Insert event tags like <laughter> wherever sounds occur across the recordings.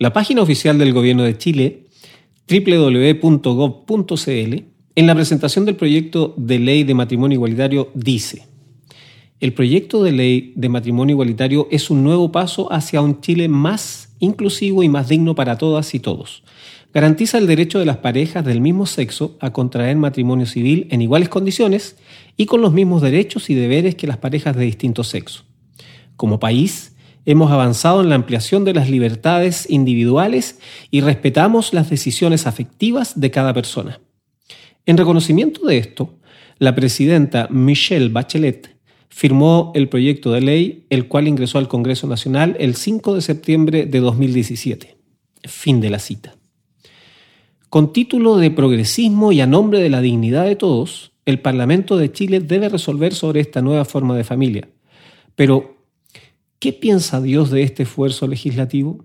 La página oficial del Gobierno de Chile, www.gov.cl, en la presentación del proyecto de ley de matrimonio igualitario dice, el proyecto de ley de matrimonio igualitario es un nuevo paso hacia un Chile más inclusivo y más digno para todas y todos. Garantiza el derecho de las parejas del mismo sexo a contraer matrimonio civil en iguales condiciones y con los mismos derechos y deberes que las parejas de distinto sexo. Como país, hemos avanzado en la ampliación de las libertades individuales y respetamos las decisiones afectivas de cada persona. En reconocimiento de esto, la presidenta Michelle Bachelet firmó el proyecto de ley, el cual ingresó al Congreso Nacional el 5 de septiembre de 2017. Fin de la cita. Con título de progresismo y a nombre de la dignidad de todos, el Parlamento de Chile debe resolver sobre esta nueva forma de familia. Pero, ¿qué piensa Dios de este esfuerzo legislativo?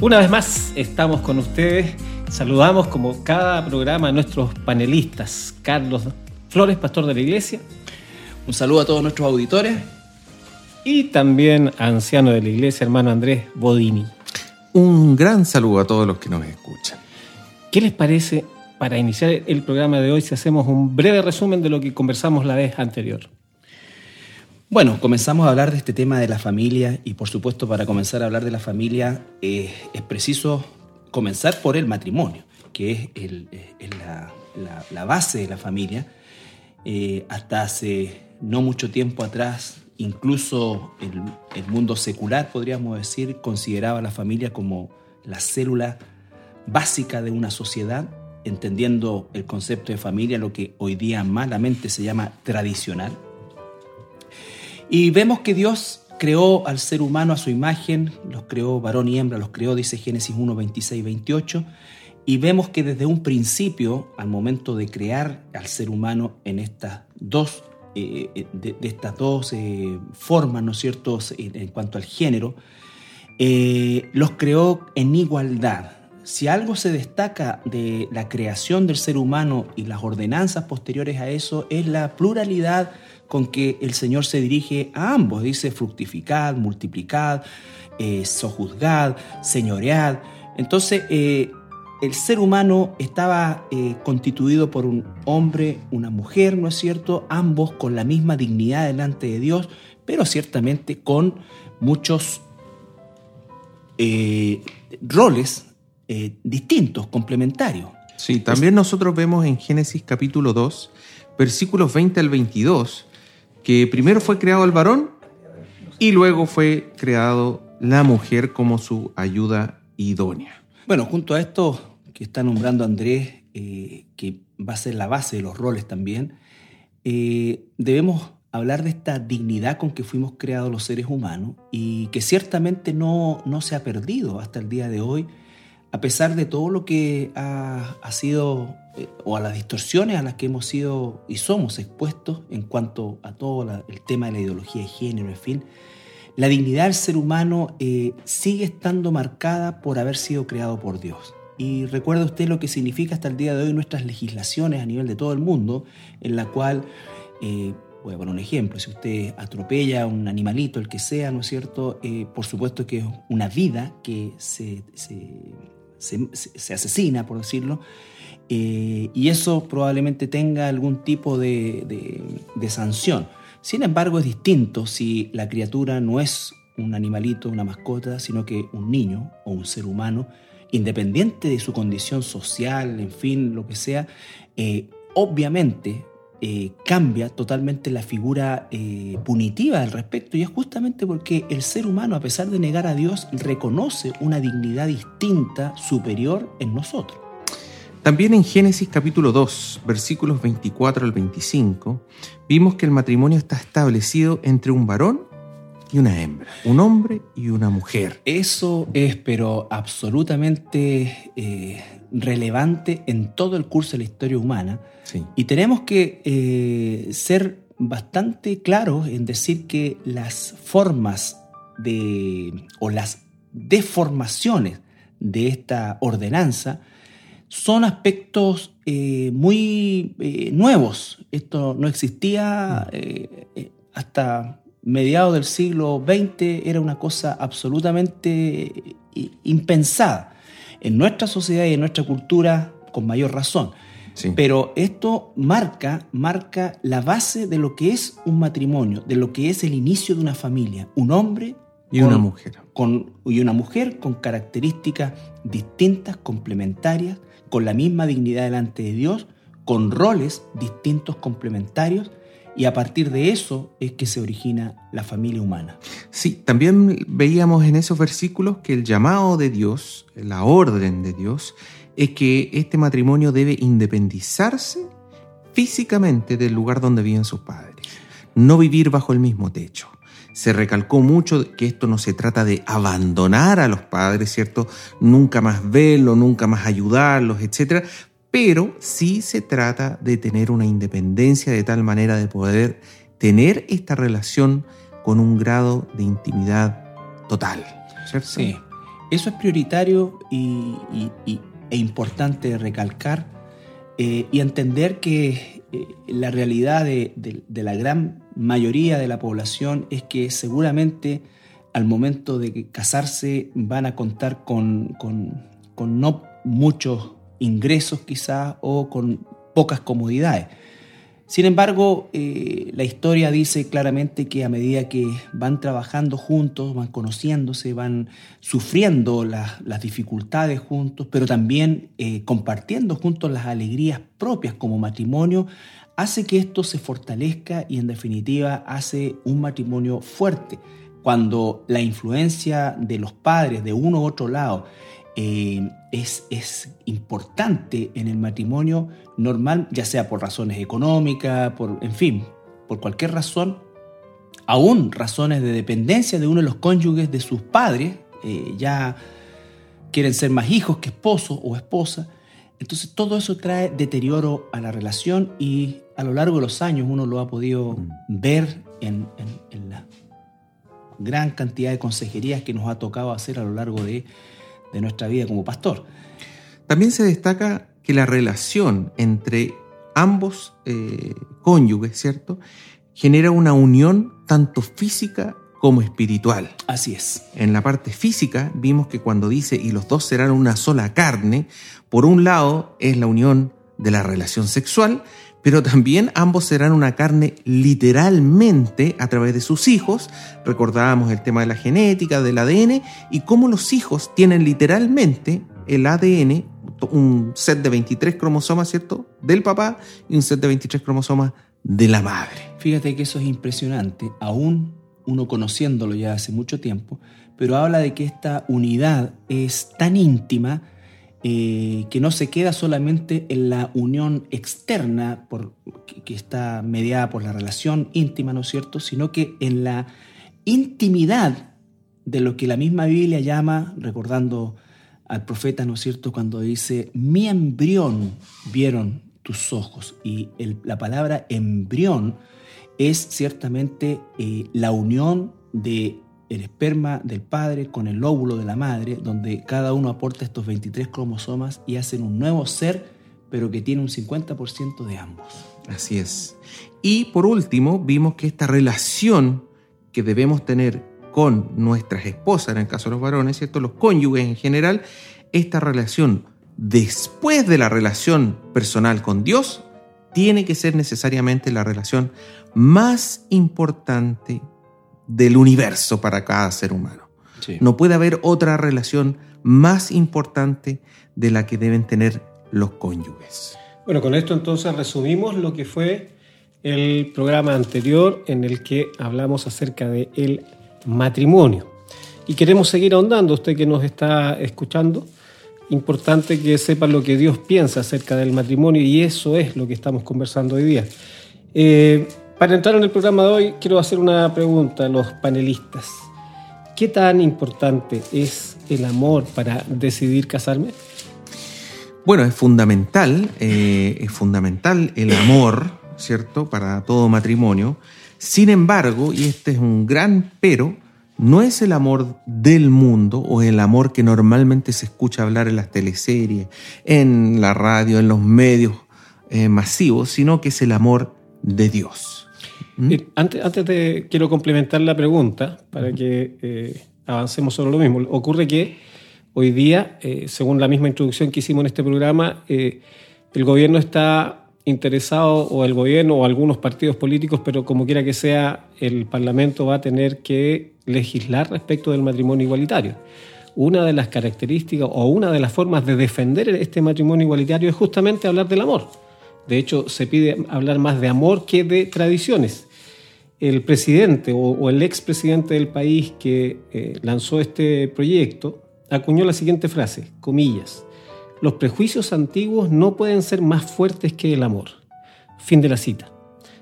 Una vez más, estamos con ustedes. Saludamos como cada programa a nuestros panelistas. Carlos Flores, pastor de la iglesia. Un saludo a todos nuestros auditores. Y también anciano de la iglesia, hermano Andrés Bodini. Un gran saludo a todos los que nos escuchan. ¿Qué les parece para iniciar el programa de hoy si hacemos un breve resumen de lo que conversamos la vez anterior? Bueno, comenzamos a hablar de este tema de la familia y por supuesto para comenzar a hablar de la familia eh, es preciso comenzar por el matrimonio, que es, la, base de la familia. Eh, hasta hace no mucho tiempo atrás, incluso el, el, mundo secular, podríamos decir, consideraba a la familia como la célula básica de una sociedad, entendiendo el concepto de familia, lo que hoy día malamente se llama tradicional. Y vemos que Dios creó al ser humano a su imagen, los creó varón y hembra, los creó, dice Génesis 1, 26, 28, y vemos que desde un principio, al momento de crear al ser humano en estas dos eh, eh, de, estas dos eh, formas, ¿no es cierto?, en cuanto al género, los creó en igualdad. Si algo se destaca de la creación del ser humano y las ordenanzas posteriores a eso, es la pluralidad con que el Señor se dirige a ambos. Dice fructificad, multiplicad, sojuzgad, señoread. Entonces, el ser humano estaba eh, constituido por un hombre, una mujer, ¿no es cierto? Ambos con la misma dignidad delante de Dios, pero ciertamente con muchos eh, roles eh, distintos, complementarios. Sí, también nosotros vemos en Génesis capítulo 2, versículos 20 al 22, que primero fue creado el varón y luego fue creado la mujer como su ayuda idónea. Bueno, junto a esto que está nombrando Andrés, eh, que va a ser la base de los roles también, eh, debemos hablar de esta dignidad con que fuimos creados los seres humanos y que ciertamente no, no se ha perdido hasta el día de hoy, a pesar de todo lo que ha, sido eh, o a las distorsiones a las que hemos sido y somos expuestos en cuanto a todo el tema de la ideología de género, en fin. La dignidad del ser humano eh, sigue estando marcada por haber sido creado por Dios. Y recuerda usted lo que significa hasta el día de hoy nuestras legislaciones a nivel de todo el mundo, en la cual, eh, voy a poner un ejemplo, si usted atropella a un animalito, el que sea, ¿no es cierto? Eh, por supuesto que es una vida que se, asesina, por decirlo, y eso probablemente tenga algún tipo de sanción. Sin embargo, es distinto si la criatura no es un animalito, una mascota, sino que un niño o un ser humano, independiente de su condición social, en fin, lo que sea, eh, obviamente eh, cambia totalmente la figura eh, punitiva al respecto y es justamente porque el ser humano, a pesar de negar a Dios, reconoce una dignidad distinta, superior en nosotros. También en Génesis capítulo 2, versículos 24 al 25, vimos que el matrimonio está establecido entre un varón y una hembra, un hombre y una mujer. Eso es, pero absolutamente eh, relevante en todo el curso de la historia humana. Y tenemos que eh, ser bastante claros en decir que las formas de, o las deformaciones de esta ordenanza son aspectos eh, muy nuevos. Esto no existía eh, hasta mediados del siglo XX, era una cosa absolutamente impensada. En nuestra sociedad y en nuestra cultura, con mayor razón. Pero esto marca, marca la base de lo que es un matrimonio, de lo que es el inicio de una familia. Un hombre y una mujer. Con, y una mujer con características distintas, complementarias, con la misma dignidad delante de Dios, con roles distintos, complementarios, y a partir de eso es que se origina la familia humana. Sí, también veíamos en esos versículos que el llamado de Dios, la orden de Dios, es que este matrimonio debe independizarse físicamente del lugar donde viven sus padres, no vivir bajo el mismo techo. Se recalcó mucho que esto no se trata de abandonar a los padres, ¿cierto? Nunca más verlos, nunca más ayudarlos, etc. Pero sí se trata de tener una independencia de tal manera de poder tener esta relación con un grado de intimidad total. Sí, eso es prioritario y, e importante recalcar eh, y entender que eh, la realidad de, la gran mayoría de la población es que seguramente al momento de casarse van a contar con, con, con no muchos ingresos quizás o con pocas comodidades. Sin embargo, eh, la historia dice claramente que a medida que van trabajando juntos, van conociéndose, van sufriendo las, dificultades juntos, pero también eh, compartiendo juntos las alegrías propias como matrimonio, hace que esto se fortalezca y en definitiva hace un matrimonio fuerte. Cuando la influencia de los padres de uno u otro lado eh, es, es, importante en el matrimonio normal, ya sea por razones económicas, por, en fin, por cualquier razón, aún razones de dependencia de uno de los cónyuges de sus padres, eh, ya quieren ser más hijos que esposo o esposa. Entonces todo eso trae deterioro a la relación y a lo largo de los años uno lo ha podido mm. ver en, en la gran cantidad de consejerías que nos ha tocado hacer a lo largo de de nuestra vida como pastor. También se destaca que la relación entre ambos eh, cónyuges, ¿cierto? Genera una unión tanto física como espiritual. Así es. En la parte física vimos que cuando dice y los dos serán una sola carne, por un lado es la unión de la relación sexual, pero también ambos serán una carne literalmente a través de sus hijos. Recordábamos el tema de la genética, del ADN, y cómo los hijos tienen literalmente el ADN, un set de 23 cromosomas, ¿cierto? Del papá y un set de 23 cromosomas de la madre. Fíjate que eso es impresionante, aún uno conociéndolo ya hace mucho tiempo, pero habla de que esta unidad es tan íntima eh, que no se queda solamente en la unión externa que, está mediada por la relación íntima, ¿no es cierto?, sino que en la intimidad de lo que la misma Biblia llama, recordando al profeta, ¿no es cierto?, cuando dice, mi embrión vieron tus ojos. Y la palabra embrión es ciertamente eh, la unión de el esperma del padre con el óvulo de la madre, donde cada uno aporta estos 23 cromosomas y hacen un nuevo ser, pero que tiene un 50% de ambos. Así es. Y por último, vimos que esta relación que debemos tener con nuestras esposas, en el caso de los varones, ¿cierto? Los cónyuges en general, esta relación después de la relación personal con Dios, tiene que ser necesariamente la relación más importante del universo para cada ser humano. No puede haber otra relación más importante de la que deben tener los cónyuges. Bueno, con esto entonces resumimos lo que fue el programa anterior en el que hablamos acerca del el matrimonio. Y queremos seguir ahondando, usted que nos está escuchando, importante que sepa lo que Dios piensa acerca del matrimonio y eso es lo que estamos conversando hoy día. Eh, para entrar en el programa de hoy, quiero hacer una pregunta a los panelistas. ¿Qué tan importante es el amor para decidir casarme? Bueno, es fundamental, eh, es fundamental el amor, ¿cierto?, para todo matrimonio. Sin embargo, y este es un gran pero, no es el amor del mundo o el amor que normalmente se escucha hablar en las teleseries, en la radio, en los medios eh, masivos, sino que es el amor de Dios. ¿Mm? Antes, antes de, quiero complementar la pregunta para que eh, avancemos sobre lo mismo. Ocurre que Hoy día, eh, según la misma introducción que hicimos en este programa, eh, el gobierno está interesado, o el gobierno, o algunos partidos políticos, pero como quiera que sea, el Parlamento va a tener que legislar respecto del matrimonio igualitario. Una de las características o una de las formas de defender este matrimonio igualitario es justamente hablar del amor. De hecho, se pide hablar más de amor que de tradiciones. El presidente o, el expresidente del país que eh, lanzó este proyecto acuñó la siguiente frase, comillas, los prejuicios antiguos no pueden ser más fuertes que el amor. Fin de la cita.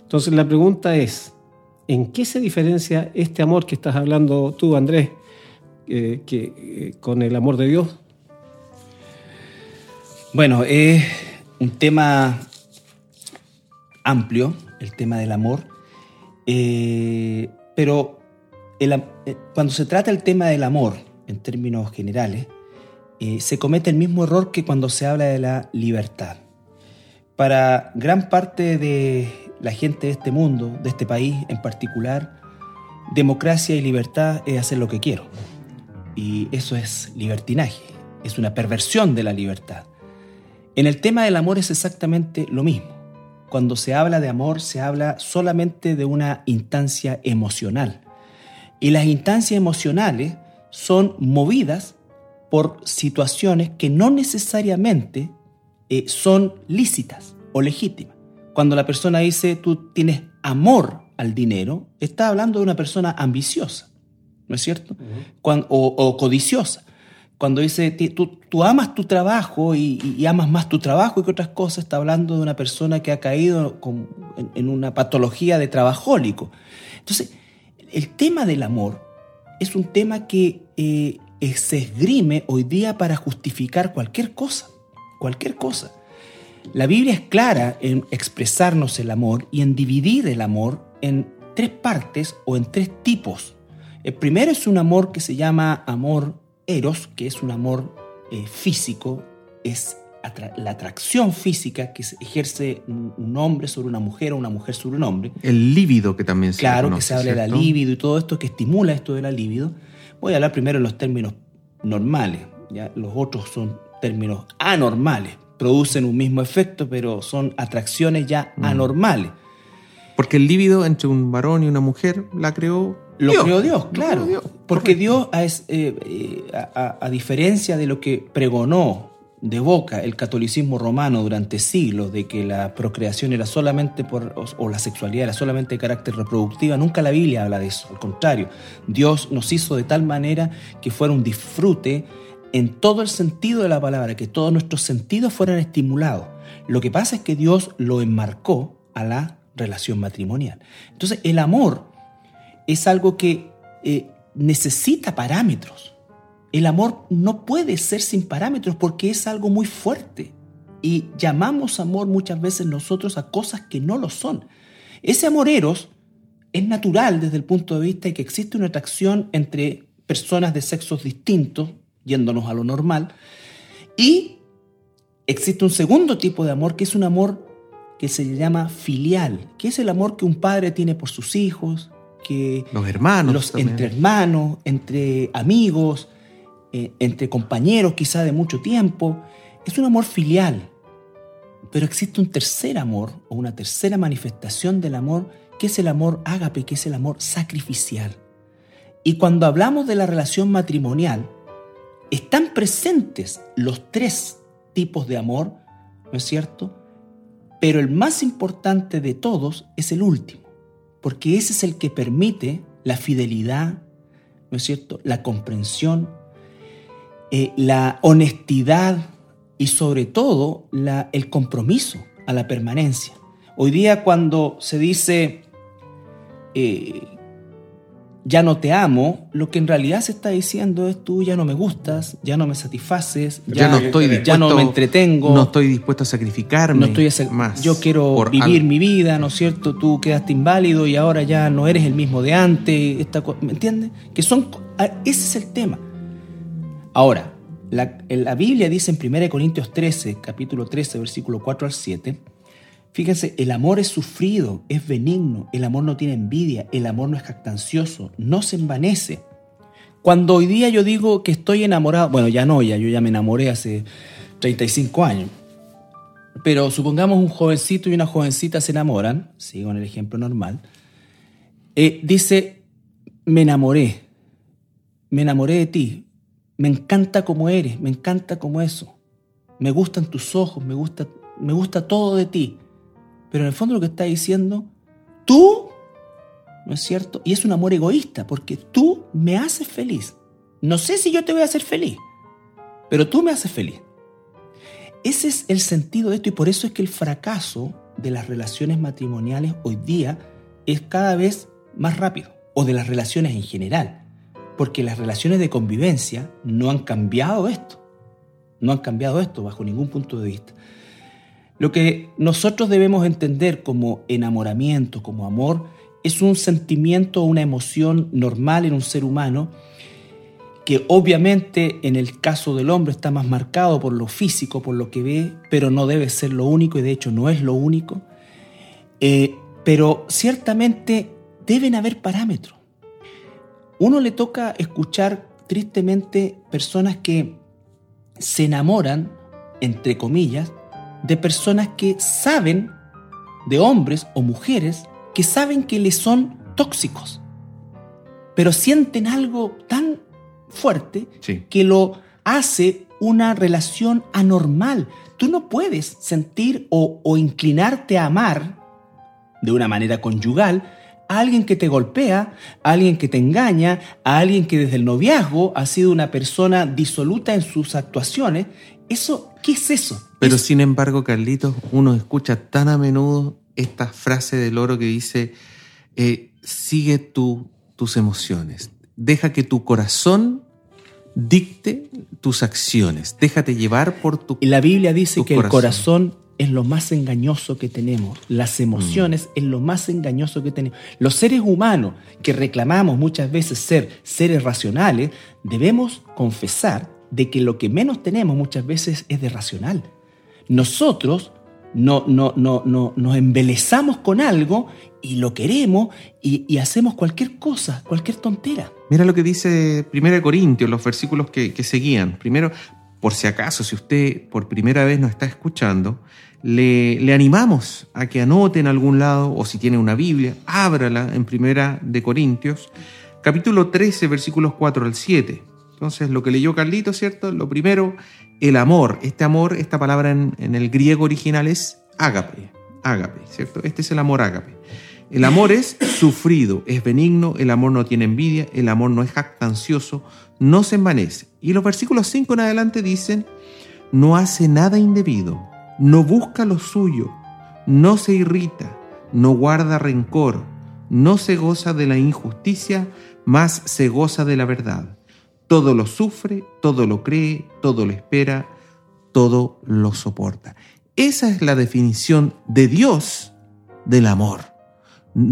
Entonces la pregunta es, ¿en qué se diferencia este amor que estás hablando tú, Andrés, eh, que, eh, con el amor de Dios? Bueno, es un tema amplio, el tema del amor, eh, pero cuando se trata el tema del amor, en términos generales, se comete el mismo error que cuando se habla de la libertad. Para gran parte de la gente de este mundo, de este país en particular, democracia y libertad es hacer lo que quiero. Y eso es libertinaje, es una perversión de la libertad. En el tema del amor es exactamente lo mismo. Cuando se habla de amor se habla solamente de una instancia emocional. Y las instancias emocionales son movidas por situaciones que no necesariamente eh, son lícitas o legítimas. Cuando la persona dice tú tienes amor al dinero, está hablando de una persona ambiciosa, ¿no es cierto? o, codiciosa. Cuando dice tú, amas tu trabajo y, amas más tu trabajo que otras cosas, está hablando de una persona que ha caído en, una patología de trabajólico. Entonces, el tema del amor es un tema que eh, se esgrime hoy día para justificar cualquier cosa, cualquier cosa. La Biblia es clara en expresarnos el amor y en dividir el amor en tres partes o en tres tipos. El primero es un amor que se llama amor eros, que es un amor eh, físico, es la atracción física que ejerce un hombre sobre una mujer o una mujer sobre un hombre. El líbido que también se Claro, que se habla de la líbido y todo esto que estimula esto de la líbido. Voy a hablar primero en los términos normales, ¿ya? los otros son términos anormales, producen un mismo efecto, pero son atracciones ya mm. anormales. Porque el líbido entre un varón y una mujer la creó lo creó Dios, claro. Porque Dios, eh, eh, a, a, diferencia de lo que pregonó de boca el catolicismo romano durante siglos de que la procreación era solamente por, o, la sexualidad era solamente de carácter reproductiva, nunca la Biblia habla de eso. Al contrario, Dios nos hizo de tal manera que fuera un disfrute en todo el sentido de la palabra, que todos nuestros sentidos fueran estimulados. Lo que pasa es que Dios lo enmarcó a la relación matrimonial. Entonces, el amor es algo que eh, necesita parámetros. El amor no puede ser sin parámetros porque es algo muy fuerte. Y llamamos amor muchas veces nosotros a cosas que no lo son. Ese amor eros es natural desde el punto de vista de que existe una atracción entre personas de sexos distintos, yéndonos a lo normal, y existe un segundo tipo de amor que es un amor que se llama filial, que es el amor que un padre tiene por sus hijos, que los hermanos, los, entre hermanos, entre amigos, eh, entre compañeros quizá de mucho tiempo. Es un amor filial. Pero existe un tercer amor o una tercera manifestación del amor que es el amor ágape, que es el amor sacrificial. Y cuando hablamos de la relación matrimonial, están presentes los tres tipos de amor, ¿no es cierto? Pero el más importante de todos es el último, porque ese es el que permite la fidelidad, ¿no es cierto? La comprensión, eh, la honestidad y sobre todo el compromiso a la permanencia. Hoy día cuando se dice eh, ya no te amo, lo que en realidad se está diciendo es tú ya no me gustas, ya no me satisfaces, ya, no estoy dispuesto, ya no me entretengo, no estoy dispuesto a sacrificarme, no estoy más. Yo quiero vivir mi vida, ¿no es cierto? Tú quedaste inválido y ahora ya no eres el mismo de antes, ¿me entiendes? Que son ese es el tema. Ahora, la, la, Biblia dice en 1 Corintios 13, capítulo 13, versículo 4 al 7, fíjense, el amor es sufrido, es benigno, el amor no tiene envidia, el amor no es jactancioso, no se envanece, Cuando hoy día yo digo que estoy enamorado, bueno, ya no, ya yo ya me enamoré hace 35 años. Pero supongamos un jovencito y una jovencita se enamoran, sigo en el ejemplo normal, eh, dice, me enamoré, me enamoré de ti, me encanta como eres, me encanta como eso, me gustan tus ojos, me gusta, me gusta todo de ti. Pero en el fondo lo que está diciendo, tú, ¿no es cierto? Y es un amor egoísta, porque tú me haces feliz. No sé si yo te voy a hacer feliz, pero tú me haces feliz. Ese es el sentido de esto y por eso es que el fracaso de las relaciones matrimoniales hoy día es cada vez más rápido, o de las relaciones en general, porque las relaciones de convivencia no han cambiado esto, no han cambiado esto bajo ningún punto de vista. Lo que nosotros debemos entender como enamoramiento, como amor, es un sentimiento, una emoción normal en un ser humano que obviamente en el caso del hombre está más marcado por lo físico, por lo que ve, pero no debe ser lo único y de hecho no es lo único. Eh, pero ciertamente deben haber parámetros. Uno le toca escuchar tristemente personas que se enamoran, entre comillas, de personas que saben, de hombres o mujeres, que saben que les son tóxicos, pero sienten algo tan fuerte que lo hace una relación anormal. Tú no puedes sentir o, inclinarte a amar de una manera conyugal a alguien que te golpea, a alguien que te engaña, a alguien que desde el noviazgo ha sido una persona disoluta en sus actuaciones. Eso, ¿qué es eso? Pero sin embargo, Carlitos, uno escucha tan a menudo esta frase del oro que dice, eh, sigue tú tus emociones, deja que tu corazón dicte tus acciones. Déjate llevar por tu Y la Biblia dice que el corazón es lo más engañoso que tenemos. Las emociones mm. es lo más engañoso que tenemos. Los seres humanos que reclamamos muchas veces ser seres racionales, debemos confesar de que lo que menos tenemos muchas veces es de racional. Nosotros no, no, no, no, nos embelezamos con algo y lo queremos y, hacemos cualquier cosa, cualquier tontera. Mira lo que dice 1 Corintios, los versículos que, seguían. Primero, por si acaso, si usted por primera vez nos está escuchando, le, le, animamos a que anote en algún lado, o si tiene una Biblia, ábrala en Primera de Corintios, capítulo 13, versículos 4 al 7. Entonces, lo que leyó Carlito, ¿cierto? Lo primero, el amor. Este amor, esta palabra en, el griego original es ágape, ágape, ¿cierto? Este es el amor ágape. El amor es sufrido, es benigno, el amor no tiene envidia, el amor no es jactancioso, no se envanece. Y los versículos 5 en adelante dicen, no hace nada indebido, no busca lo suyo, no se irrita, no guarda rencor, no se goza de la injusticia, más se goza de la verdad. Todo lo sufre, todo lo cree, todo lo espera, todo lo soporta. Esa es la definición de Dios del amor.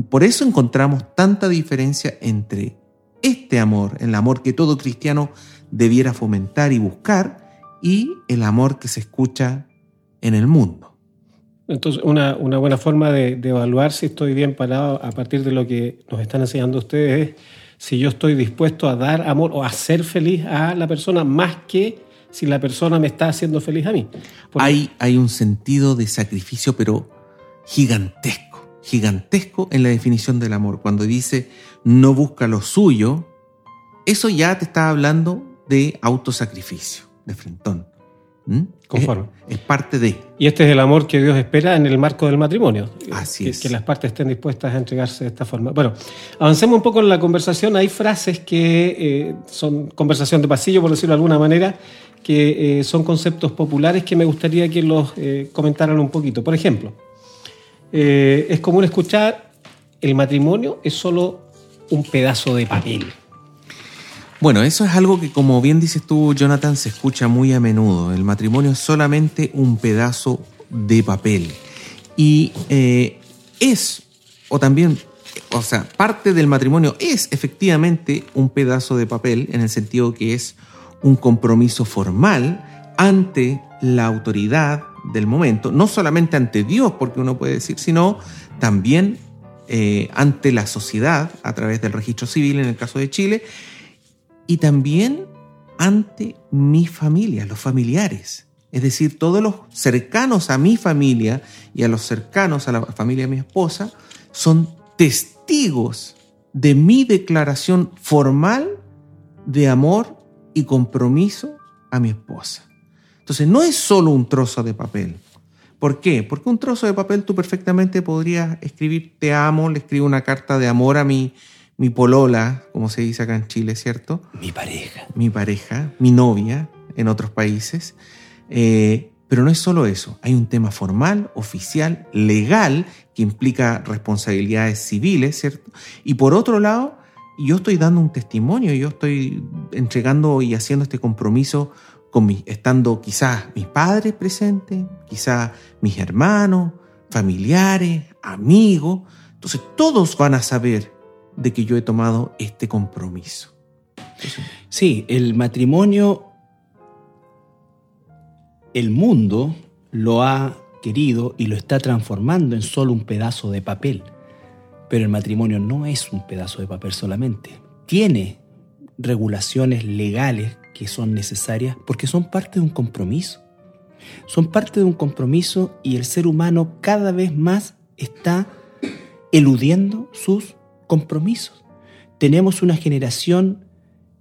Por eso encontramos tanta diferencia entre este amor, el amor que todo cristiano debiera fomentar y buscar, y el amor que se escucha en el mundo. Entonces, una, buena forma de, evaluar si estoy bien parado a partir de lo que nos están enseñando ustedes es si yo estoy dispuesto a dar amor o a hacer feliz a la persona más que si la persona me está haciendo feliz a mí. Hay, hay un sentido de sacrificio, pero gigantesco gigantesco en la definición del amor. Cuando dice no busca lo suyo, eso ya te está hablando de autosacrificio, de frentón. ¿Mm? Conforme. Es, parte de. Y este es el amor que Dios espera en el marco del matrimonio. Así que, es. Que las partes estén dispuestas a entregarse de esta forma. Bueno, avancemos un poco en la conversación. Hay frases que eh, son conversación de pasillo, por decirlo de alguna manera, que eh, son conceptos populares que me gustaría que los eh, comentaran un poquito. Por ejemplo, es común escuchar, el matrimonio es solo un pedazo de papel. Bueno, eso es algo que, como bien dices tú, Jonathan, se escucha muy a menudo. El matrimonio es solamente un pedazo de papel. Y eh, es, o también, o sea, parte del matrimonio es efectivamente un pedazo de papel, en el sentido que es un compromiso formal ante la autoridad del momento, no solamente ante Dios, porque uno puede decir, sino también eh, ante la sociedad a través del registro civil en el caso de Chile, y también ante mi familia, los familiares. Es decir, todos los cercanos a mi familia y a los cercanos a la familia de mi esposa son testigos de mi declaración formal de amor y compromiso a mi esposa. Entonces, no es solo un trozo de papel. ¿Por qué? Porque un trozo de papel tú perfectamente podrías escribir te amo, le escribo una carta de amor a mi, mi polola, como se dice acá en Chile, ¿cierto? Mi pareja. Mi pareja, mi novia en otros países. Eh, pero no es solo eso, hay un tema formal, oficial, legal, que implica responsabilidades civiles, ¿cierto? Y por otro lado, yo estoy dando un testimonio, yo estoy entregando y haciendo este compromiso con mi, estando quizás mis padres presentes, quizás mis hermanos, familiares, amigos. Entonces todos van a saber de que yo he tomado este compromiso. sí, el matrimonio el mundo lo ha querido y lo está transformando en solo un pedazo de papel. Pero el matrimonio no es un pedazo de papel solamente. Tiene regulaciones legales que son necesarias porque son parte de un compromiso. Son parte de un compromiso y el ser humano cada vez más está eludiendo sus compromisos. Tenemos una generación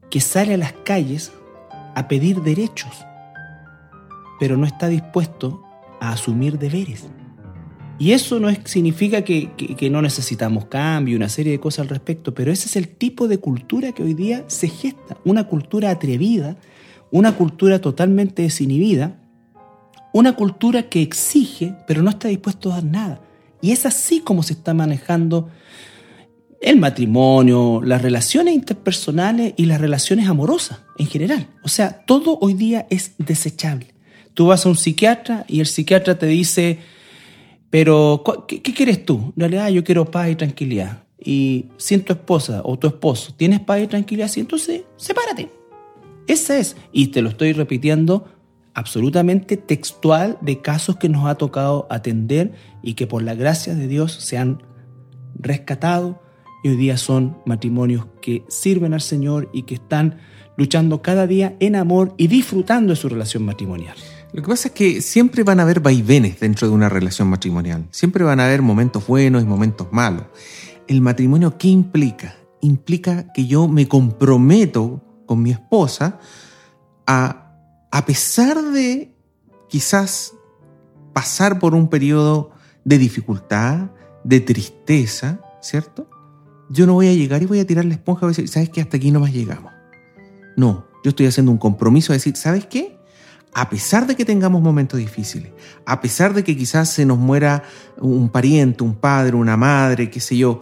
que sale a las calles a pedir derechos pero no está dispuesto a asumir deberes. Y eso no significa que, no necesitamos cambio, una serie de cosas al respecto, pero ese es el tipo de cultura que hoy día se gesta, una cultura atrevida, una cultura totalmente desinhibida, una cultura que exige, pero no está dispuesto a dar nada. Y es así como se está manejando el matrimonio, las relaciones interpersonales y las relaciones amorosas en general. O sea, todo hoy día es desechable. Tú vas a un psiquiatra y el psiquiatra te dice, pero ¿qué, quieres tú? En realidad yo quiero paz y tranquilidad. Y si tu esposa o tu esposo tienes paz y tranquilidad, sí, entonces sepárate. Esa es. Y te lo estoy repitiendo absolutamente textual de casos que nos ha tocado atender y que por la gracia de Dios se han rescatado y hoy día son matrimonios que sirven al Señor y que están luchando cada día en amor y disfrutando de su relación matrimonial. Lo que pasa es que siempre van a haber vaivenes dentro de una relación matrimonial. Siempre van a haber momentos buenos y momentos malos. ¿El matrimonio qué implica? Implica que yo me comprometo con mi esposa a, a pesar de quizás pasar por un periodo de dificultad, de tristeza, ¿cierto? Yo no voy a llegar y voy a tirar la esponja y a decir, ¿sabes qué? Hasta aquí no más llegamos. No, yo estoy haciendo un compromiso de decir, ¿sabes qué? a pesar de que tengamos momentos difíciles, a pesar de que quizás se nos muera un pariente, un padre, una madre, qué sé yo,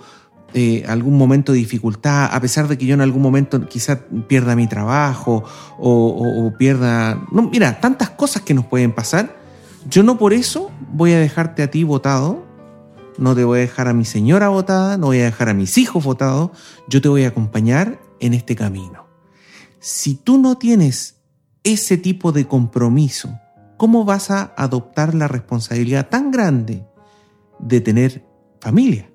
eh, algún momento de dificultad, a pesar de que yo en algún momento quizás pierda mi trabajo o, pierda... No, mira, tantas cosas que nos pueden pasar. Yo no por eso voy a dejarte a ti votado, no te voy a dejar a mi señora votada, no voy a dejar a mis hijos votados, yo te voy a acompañar en este camino. Si tú no tienes ese tipo de compromiso, ¿cómo vas a adoptar la responsabilidad tan grande de tener familia?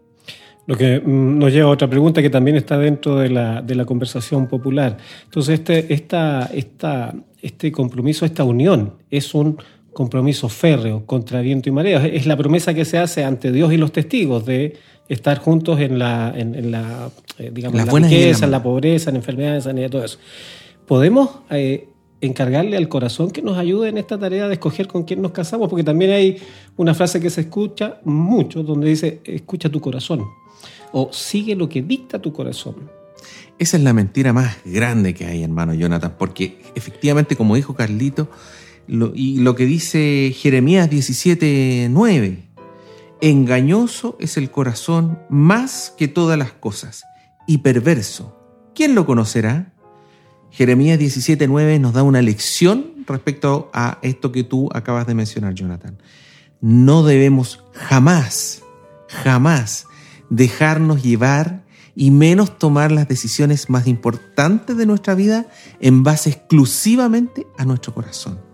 Lo que mm, nos lleva a otra pregunta que también está dentro de la, de la conversación popular. Entonces, este, esta, esta, este compromiso, esta unión, es un compromiso férreo contra viento y marea. Es la promesa que se hace ante Dios y los testigos de estar juntos en la, en, la, eh, digamos, la, riqueza, en la pobreza, en enfermedades, en sanidad, todo eso. Podemos eh, encargarle al corazón que nos ayude en esta tarea de escoger con quién nos casamos, porque también hay una frase que se escucha mucho donde dice, escucha tu corazón, o sigue lo que dicta tu corazón. Esa es la mentira más grande que hay, hermano Jonathan, porque efectivamente, como dijo Carlito, y lo que dice Jeremías 17:9, engañoso es el corazón más que todas las cosas, y perverso. ¿Quién lo conocerá? Jeremías 17:9 nos da una lección respecto a esto que tú acabas de mencionar, Jonathan. No debemos jamás, jamás dejarnos llevar y menos tomar las decisiones más importantes de nuestra vida en base exclusivamente a nuestro corazón.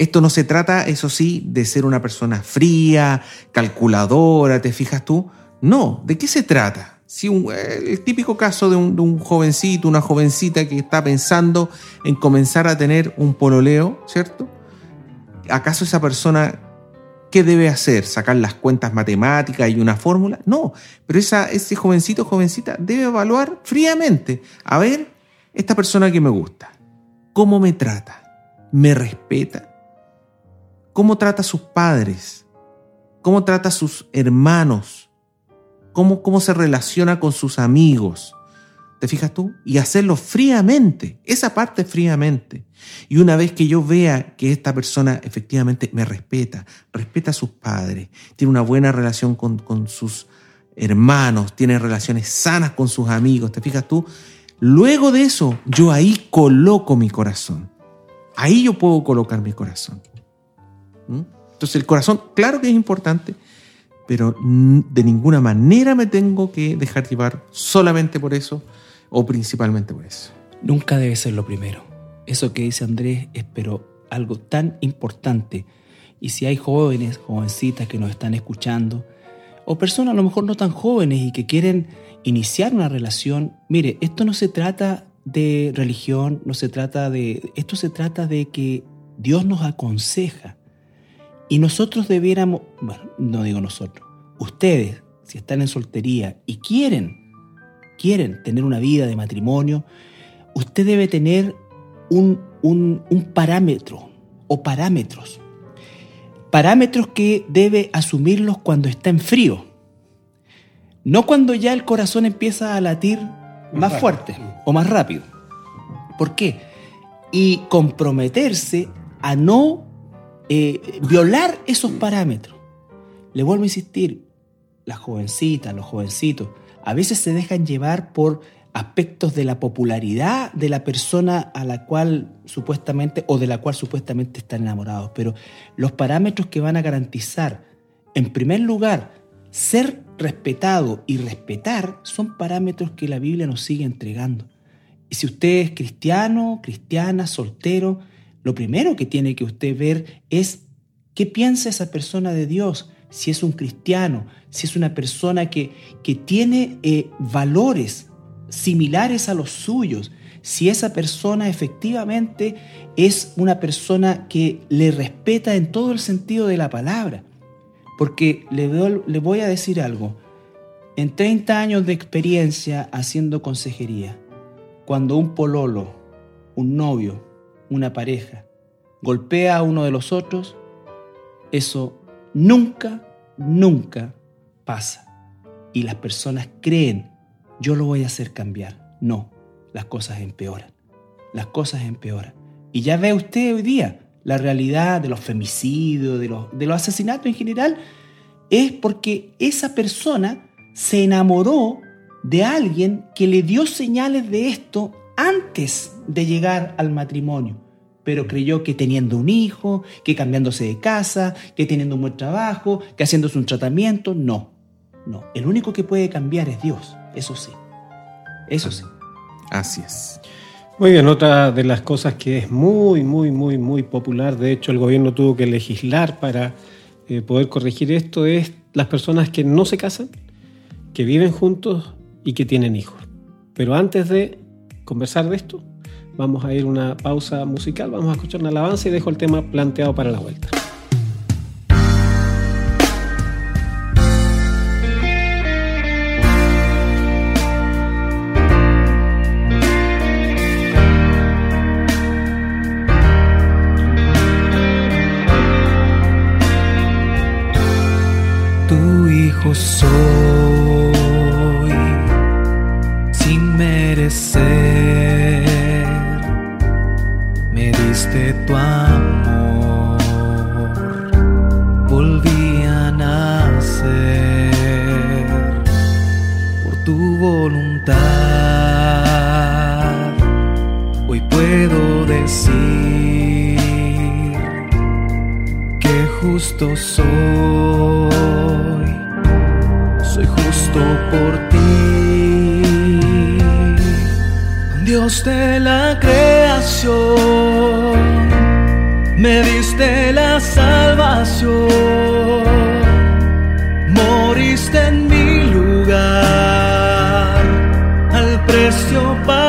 Esto no se trata, eso sí, de ser una persona fría, calculadora, ¿te fijas tú? No, ¿de qué se trata? Si el típico caso de un, de un, jovencito, una jovencita que está pensando en comenzar a tener un pololeo, ¿cierto? ¿Acaso esa persona qué debe hacer? ¿Sacar las cuentas matemáticas y una fórmula? No, pero esa, ese jovencito, jovencita debe evaluar fríamente. A ver, esta persona que me gusta, ¿cómo me trata? ¿Me respeta? ¿Cómo trata a sus padres? ¿Cómo trata a sus hermanos? cómo, cómo se relaciona con sus amigos. ¿Te fijas tú? Y hacerlo fríamente, esa parte fríamente. Y una vez que yo vea que esta persona efectivamente me respeta, respeta a sus padres, tiene una buena relación con, con sus hermanos, tiene relaciones sanas con sus amigos, ¿te fijas tú? Luego de eso, yo ahí coloco mi corazón. Ahí yo puedo colocar mi corazón. ¿Mm? Entonces el corazón, claro que es importante, pero de ninguna manera me tengo que dejar llevar solamente por eso o principalmente por eso. Nunca debe ser lo primero. Eso que dice Andrés es pero algo tan importante. Y si hay jóvenes, jovencitas que nos están escuchando, o personas a lo mejor no tan jóvenes y que quieren iniciar una relación, mire, esto no se trata de religión, no se trata de... Esto se trata de que Dios nos aconseja y nosotros debiéramos, bueno, no digo nosotros, ustedes, si están en soltería y quieren, quieren tener una vida de matrimonio, usted debe tener un, un, parámetro o parámetros. Parámetros que debe asumirlos cuando está en frío. No cuando ya el corazón empieza a latir más fuerte o más rápido. ¿Por qué? Y comprometerse a no eh, violar esos parámetros. Le vuelvo a insistir, las jovencitas, los jovencitos, a veces se dejan llevar por aspectos de la popularidad de la persona a la cual supuestamente o de la cual supuestamente están enamorados, pero los parámetros que van a garantizar, en primer lugar, ser respetado y respetar son parámetros que la Biblia nos sigue entregando. Y si usted es cristiano, cristiana, soltero, lo primero que tiene que usted ver es qué piensa esa persona de Dios, si es un cristiano, si es una persona que, que tiene eh, valores similares a los suyos, si esa persona efectivamente es una persona que le respeta en todo el sentido de la palabra. Porque le, voy a decir algo, en 30 años de experiencia haciendo consejería, cuando un pololo, un novio, una pareja, golpea a uno de los otros, eso nunca, nunca pasa. Y las personas creen, yo lo voy a hacer cambiar. No, las cosas empeoran. Las cosas empeoran. Y ya ve usted hoy día la realidad de los femicidios, de los, de los asesinatos en general, es porque esa persona se enamoró de alguien que le dio señales de esto antes de llegar al matrimonio, pero creyó que teniendo un hijo, que cambiándose de casa, que teniendo un buen trabajo, que haciéndose un tratamiento, no, no, el único que puede cambiar es Dios, eso sí, eso sí. Así es. Muy bien, otra de las cosas que es muy, muy, muy, muy popular, de hecho el gobierno tuvo que legislar para eh, poder corregir esto, es las personas que no se casan, que viven juntos y que tienen hijos. Pero antes de conversar de esto, vamos a ir una pausa musical, vamos a escuchar una alabanza y dejo el tema planteado para la vuelta. Tu hijo tu soy, soy justo por ti. Dios de la creación me diste la salvación, moriste en mi lugar precio pagar,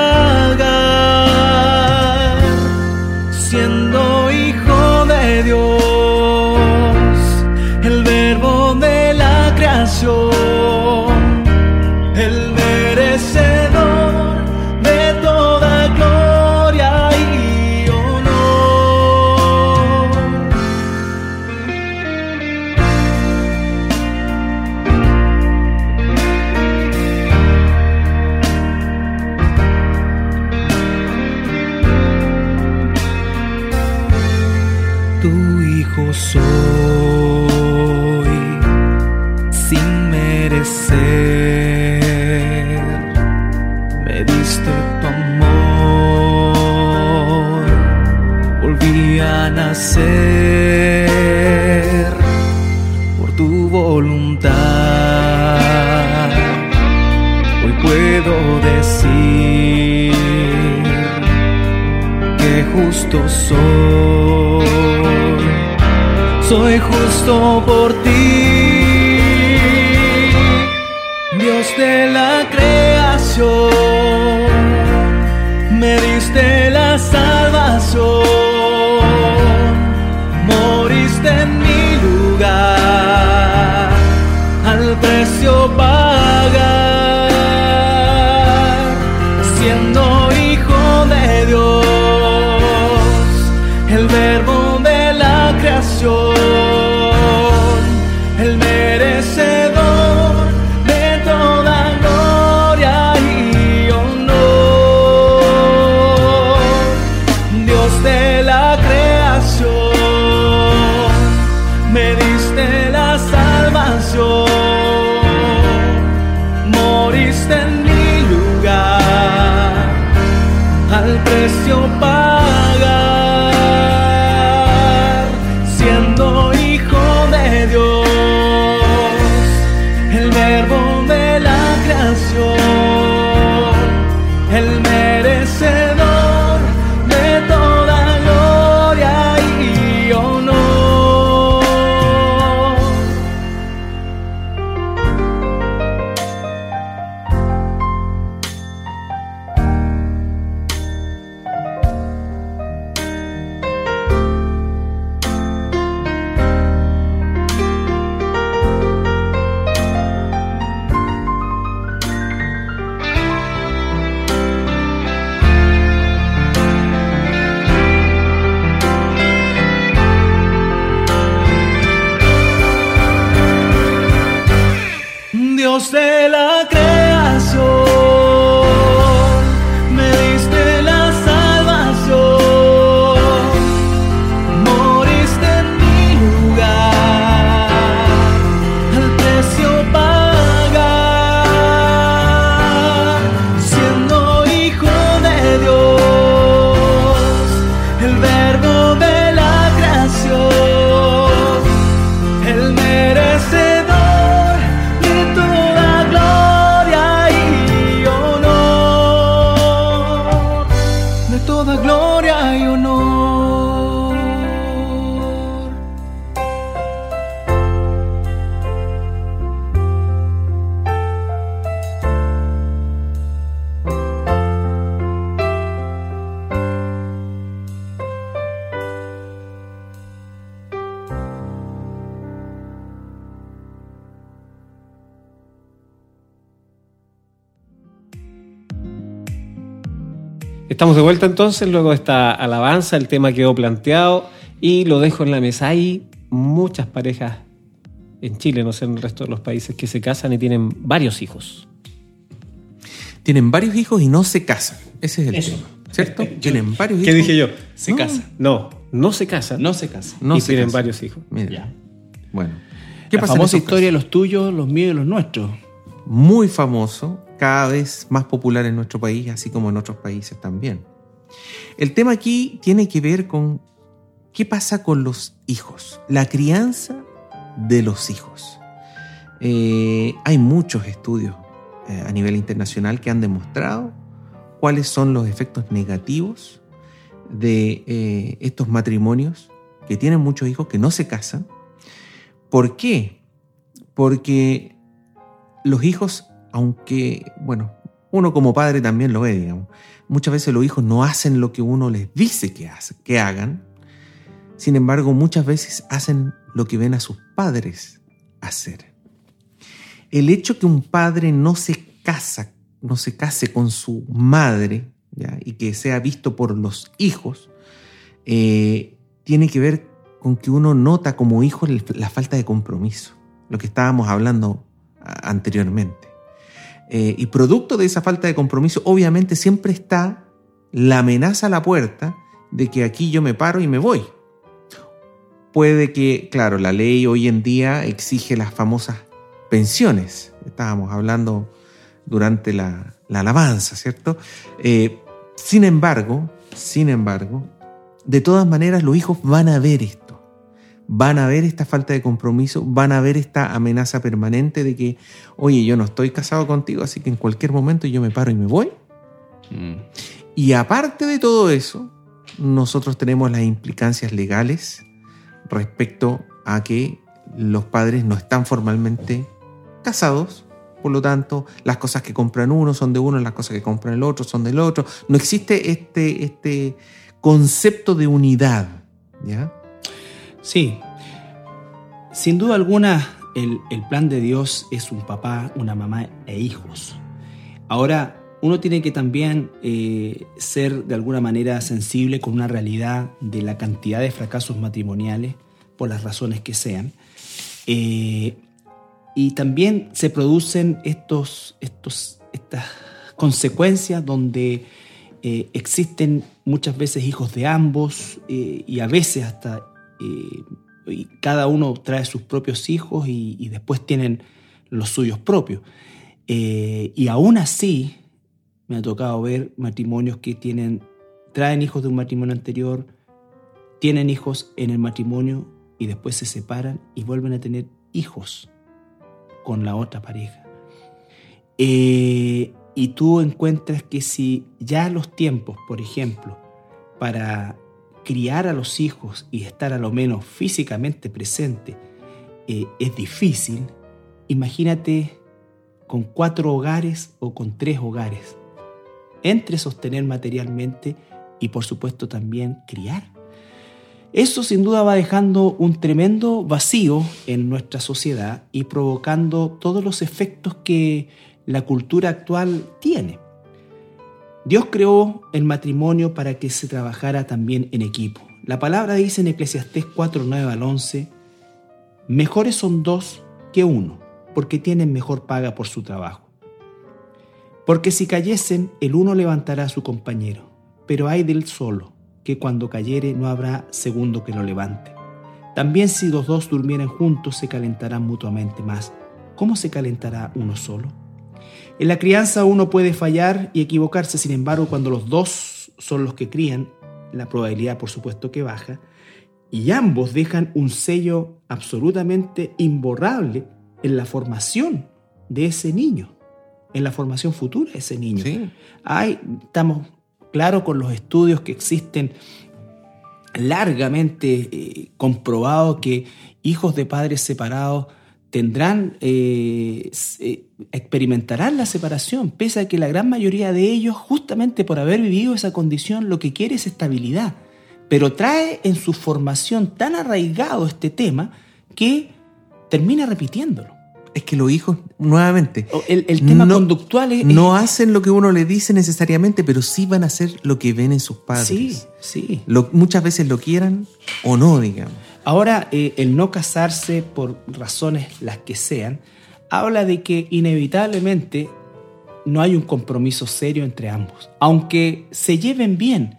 a nacer por tu voluntad. Hoy puedo decir que justo soy, soy justo por ti, Dios de la creación, Estamos de vuelta entonces, luego de esta alabanza, el tema quedó planteado y lo dejo en la mesa. Hay muchas parejas en Chile, no sé en el resto de los países, que se casan y tienen varios hijos. Tienen varios hijos y no se casan. Ese es el Eso. tema. ¿Cierto? Tienen varios hijos. ¿Qué dije yo? Se No. casa. No, no se casan No se casa. No y se tienen casan. varios hijos. Mira. Ya. Bueno. ¿Qué la pasa famosa historia de los tuyos, los míos y los nuestros. Muy famoso, cada vez más popular en nuestro país, así como en otros países también. El tema aquí tiene que ver con qué pasa con los hijos, la crianza de los hijos. Eh, hay muchos estudios eh, a nivel internacional que han demostrado cuáles son los efectos negativos de eh, estos matrimonios que tienen muchos hijos que no se casan. ¿Por qué? Porque los hijos, aunque, bueno, Uno como padre también lo ve, digamos. Muchas veces los hijos no hacen lo que uno les dice que, hace, que hagan. Sin embargo, muchas veces hacen lo que ven a sus padres hacer. El hecho que un padre no se casa, no se case con su madre y que sea visto por los hijos, eh, tiene que ver con que uno nota como hijo la falta de compromiso, lo que estábamos hablando anteriormente. Eh, y producto de esa falta de compromiso, obviamente siempre está la amenaza a la puerta de que aquí yo me paro y me voy. Puede que, claro, la ley hoy en día exige las famosas pensiones. Estábamos hablando durante la, alabanza, ¿cierto? Eh, sin embargo, sin embargo, de todas maneras los hijos van a ver esto van a ver esta falta de compromiso, van a ver esta amenaza permanente de que, oye, yo no estoy casado contigo, así que en cualquier momento yo me paro y me voy. Mm. Y aparte de todo eso, nosotros tenemos las implicancias legales respecto a que los padres no están formalmente casados, por lo tanto, las cosas que compran uno son de uno, las cosas que compran el otro son del otro. No existe este, este concepto de unidad, ¿ya? Sí, sin duda alguna el, plan de Dios es un papá, una mamá e hijos. Ahora, uno tiene que también eh, ser de alguna manera sensible con una realidad de la cantidad de fracasos matrimoniales, por las razones que sean. Eh, y también se producen estos, estos, estas consecuencias donde eh, existen muchas veces hijos de ambos y a veces hasta eh, y cada uno trae sus propios hijos y, después tienen los suyos propios. Eh, y aún así, me ha tocado ver matrimonios que tienen, traen hijos de un matrimonio anterior, tienen hijos en el matrimonio y después se separan y vuelven a tener hijos con la otra pareja. Eh, y tú encuentras que si ya los tiempos, por ejemplo, para criar a los hijos y estar a lo menos físicamente presente eh, es difícil, imagínate con cuatro hogares o con tres hogares, entre sostener materialmente y por supuesto también criar. Eso sin duda va dejando un tremendo vacío en nuestra sociedad y provocando todos los efectos que la cultura actual tiene. Dios creó el matrimonio para que se trabajara también en equipo. La palabra dice en Eclesiastés 4, 9 al 11, mejores son dos que uno, porque tienen mejor paga por su trabajo. Porque si cayesen, el uno levantará a su compañero, pero hay del solo, que cuando cayere no habrá segundo que lo levante. También si los dos durmieran juntos, se calentarán mutuamente más. ¿Cómo se calentará uno solo? En la crianza uno puede fallar y equivocarse, sin embargo, cuando los dos son los que crían, la probabilidad por supuesto que baja, y ambos dejan un sello absolutamente imborrable en la formación de ese niño, en la formación futura de ese niño. Hay, estamos claros con los estudios que existen largamente eh, comprobados que hijos de padres separados tendrán, eh, eh, experimentarán la separación, pese a que la gran mayoría de ellos, justamente por haber vivido esa condición, lo que quiere es estabilidad. Pero trae en su formación tan arraigado este tema que termina repitiéndolo. Es que los hijos, nuevamente, el, tema conductual es, No hacen lo que uno le dice necesariamente, pero sí van a hacer lo que ven en sus padres. Sí, sí. muchas veces lo quieran o no, digamos. Ahora, eh, el no casarse por razones las que sean, habla de que inevitablemente no hay un compromiso serio entre ambos, aunque se lleven bien.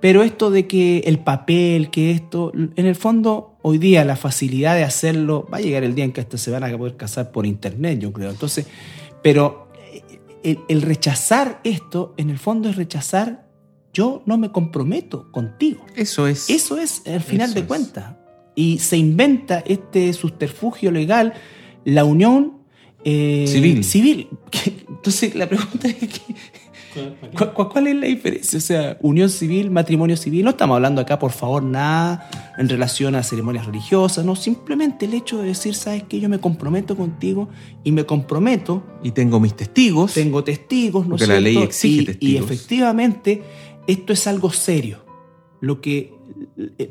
Pero esto de que el papel, que esto, en el fondo, hoy día la facilidad de hacerlo, va a llegar el día en que hasta se van a poder casar por internet, yo creo. Entonces, pero eh, el rechazar esto, en el fondo es rechazar yo no me comprometo contigo. Eso es. Eso es al final de cuentas. Y se inventa este subterfugio legal, la unión eh, civil. civil. <laughs> Entonces la pregunta es que ¿Cu- cu- ¿Cuál es la diferencia? O sea, unión civil, matrimonio civil. No estamos hablando acá, por favor, nada en relación a ceremonias religiosas, no. Simplemente el hecho de decir, ¿sabes qué? Yo me comprometo contigo y me comprometo, Y tengo mis testigos. tengo testigos, ¿no Porque la ley cierto? exige y, testigos. Y efectivamente, esto es algo serio. Lo que,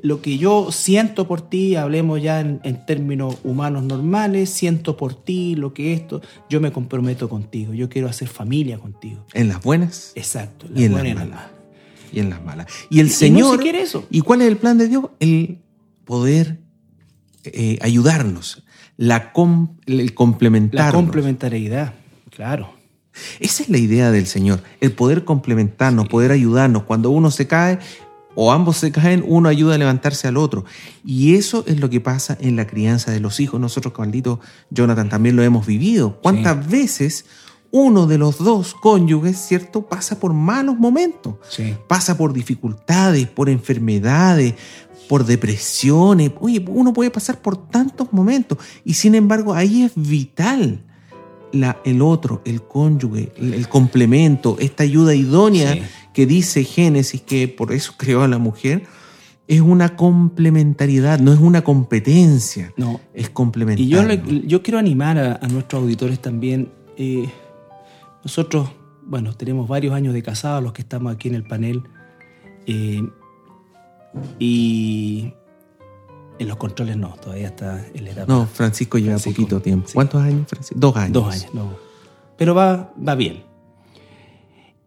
lo que yo siento por ti, hablemos ya en, en términos humanos normales, siento por ti lo que esto, yo me comprometo contigo, yo quiero hacer familia contigo. En las buenas Exacto. Y en buena las y la malas. mala. y en las malas. Y el Y no Señor. se quiere eso. ¿Y cuál es el plan de Dios? El poder eh, ayudarnos. La com- el La complementarnos. complementariedad, claro. Esa es la idea del Señor, el poder complementarnos, poder ayudarnos. Cuando uno se cae o ambos se caen, uno ayuda a levantarse al otro. Y eso es lo que pasa en la crianza de los hijos. Nosotros, maldito Jonathan, también lo hemos vivido. ¿Cuántas veces uno de los dos cónyuges, ¿cierto?, pasa por malos momentos? Sí. Pasa por dificultades, por enfermedades, por depresiones. Oye, uno puede pasar por tantos momentos. Y sin embargo, ahí es vital la, el otro, el cónyuge, el, el complemento, esta ayuda idónea Sí. Que dice Génesis, que por eso <laughs> creó a la mujer, es una complementariedad, no es una competencia, No. es complementario. Y yo, le- yo quiero animar a, a nuestros auditores también. eh, nosotros, bueno, tenemos varios años de casados, los que estamos aquí en el panel. eh, y en los controles no, todavía está en la etapa. No, Francisco lleva Francisco, poquito tiempo. sí. ¿Cuántos años, Francisco? Dos años. Dos años, no. Pero va, va bien.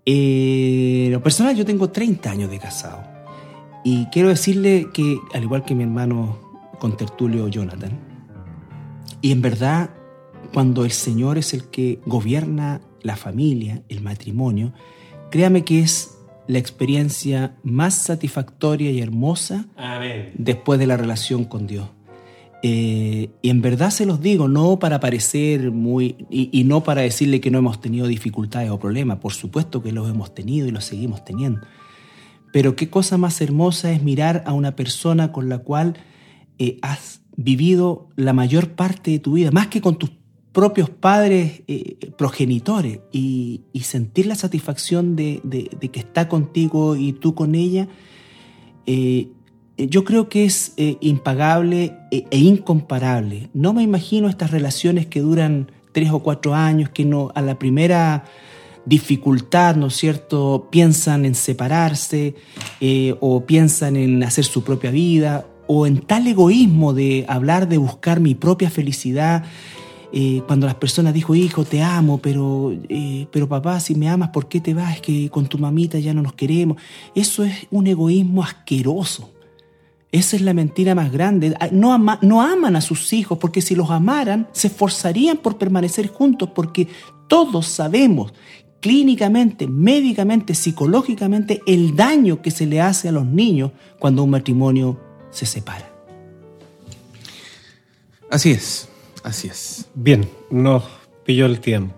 Eh, lo personal, yo tengo 30 años de casado. Y quiero decirle que, al igual que mi hermano contertulio Jonathan, y en verdad, cuando el Señor es el que gobierna la familia, el matrimonio, créame que es la experiencia más satisfactoria y hermosa Amén. después de la relación con Dios. Eh, y en verdad se los digo, no para parecer muy, y, no para decirle que no hemos tenido dificultades o problemas, por supuesto que los hemos tenido y los seguimos teniendo. Pero qué cosa más hermosa es mirar a una persona con la cual eh, has vivido la mayor parte de tu vida, más que con tus propios padres eh, progenitores, y, sentir la satisfacción de que está contigo y tú con ella. Eh, yo creo que es eh, impagable e, e incomparable. No me imagino estas relaciones que duran tres o cuatro años, que no a la primera dificultad, ¿no es cierto?, piensan en separarse eh, o piensan en hacer su propia vida o en tal egoísmo de hablar de buscar mi propia felicidad. eh, cuando las personas dijo, hijo, te amo, pero, eh, pero papá, si me amas, ¿por qué te vas? Es que con tu mamita ya no nos queremos. Eso es un egoísmo asqueroso. Esa es la mentira más grande. No, ama- no aman a sus hijos porque si los amaran se esforzarían por permanecer juntos porque todos sabemos clínicamente, médicamente, psicológicamente el daño que se le hace a los niños cuando un matrimonio se separa. Así es, así es. Bien, nos pilló el tiempo.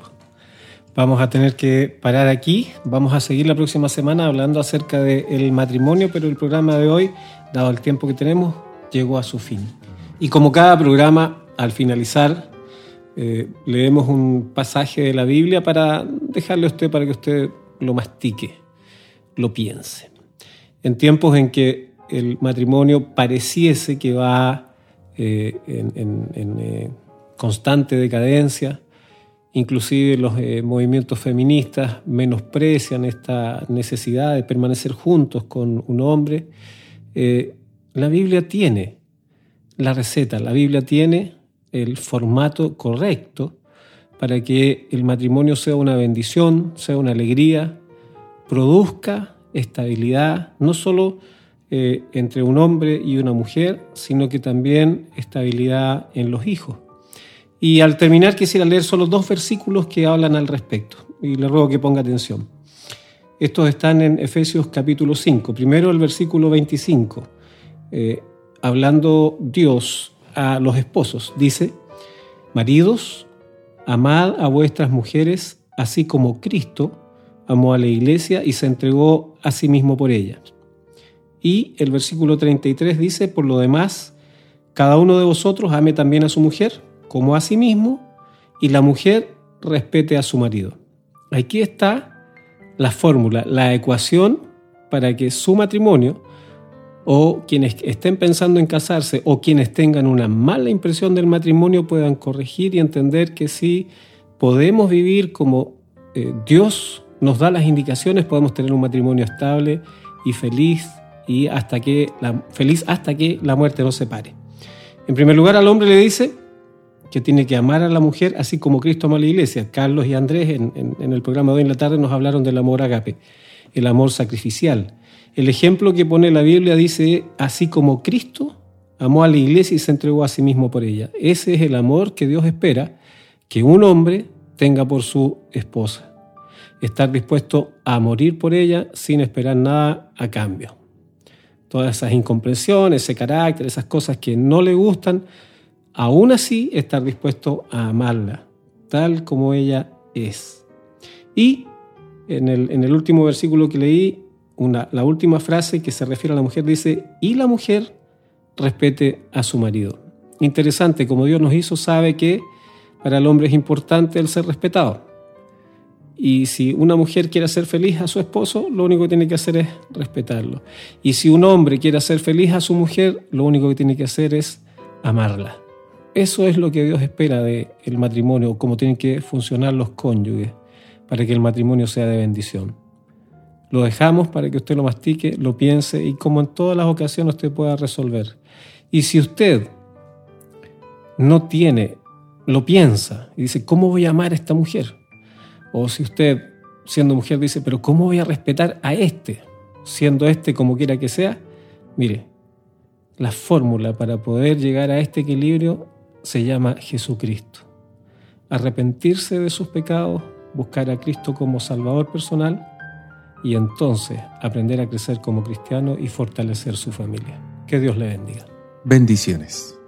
Vamos a tener que parar aquí. Vamos a seguir la próxima semana hablando acerca del matrimonio, pero el programa de hoy, dado el tiempo que tenemos, llegó a su fin. Y como cada programa, al finalizar, eh, leemos un pasaje de la Biblia para dejarle a usted, para que usted lo mastique, lo piense. En tiempos en que el matrimonio pareciese que va eh, en, eh, constante decadencia, inclusive los movimientos feministas menosprecian esta necesidad de permanecer juntos con un hombre, eh, la Biblia tiene la receta, la Biblia tiene el formato correcto para que el matrimonio sea una bendición, sea una alegría, produzca estabilidad, no solo eh, entre un hombre y una mujer, sino que también estabilidad en los hijos. Y al terminar quisiera leer solo dos versículos que hablan al respecto, y le ruego que ponga atención. Estos están en Efesios capítulo 5. Primero el versículo 25, eh, hablando Dios a los esposos, dice, Maridos, amad a vuestras mujeres, así como Cristo amó a la iglesia y se entregó a sí mismo por ella. Y el versículo 33 dice, por lo demás, cada uno de vosotros ame también a su mujer como a sí mismo y la mujer respete a su marido. Aquí está la fórmula, la ecuación para que su matrimonio o quienes estén pensando en casarse o quienes tengan una mala impresión del matrimonio puedan corregir y entender que si podemos vivir como eh, Dios nos da las indicaciones, podemos tener un matrimonio estable y feliz y hasta que la, feliz hasta que la muerte nos separe. En primer lugar, al hombre le dice que tiene que amar a la mujer así como Cristo amó a la iglesia. Carlos y Andrés en, en el programa de hoy en la tarde nos hablaron del amor agape, el amor sacrificial. El ejemplo que pone la Biblia dice, así como Cristo amó a la iglesia y se entregó a sí mismo por ella. Ese es el amor que Dios espera que un hombre tenga por su esposa. Estar dispuesto a morir por ella sin esperar nada a cambio todas esas incomprensiones, ese carácter, esas cosas que no le gustan, aún así estar dispuesto a amarla, tal como ella es. Y en el, último versículo que leí, la última frase que se refiere a la mujer dice, y la mujer respete a su marido. Interesante, como Dios nos hizo, sabe que para el hombre es importante el ser respetado. Y si una mujer quiere hacer feliz a su esposo, lo único que tiene que hacer es respetarlo. Y si un hombre quiere hacer feliz a su mujer, lo único que tiene que hacer es amarla. Eso es lo que Dios espera del matrimonio, cómo tienen que funcionar los cónyuges para que el matrimonio sea de bendición. Lo dejamos para que usted lo mastique, lo piense y como en todas las ocasiones usted pueda resolver. Y si usted no tiene, lo piensa y dice, ¿cómo voy a amar a esta mujer? O si usted, siendo mujer, dice, pero ¿cómo voy a respetar a este? Siendo este como quiera que sea, mire, la fórmula para poder llegar a este equilibrio se llama Jesucristo. Arrepentirse de sus pecados, buscar a Cristo como Salvador personal y entonces aprender a crecer como cristiano y fortalecer su familia. Que Dios le bendiga. Bendiciones.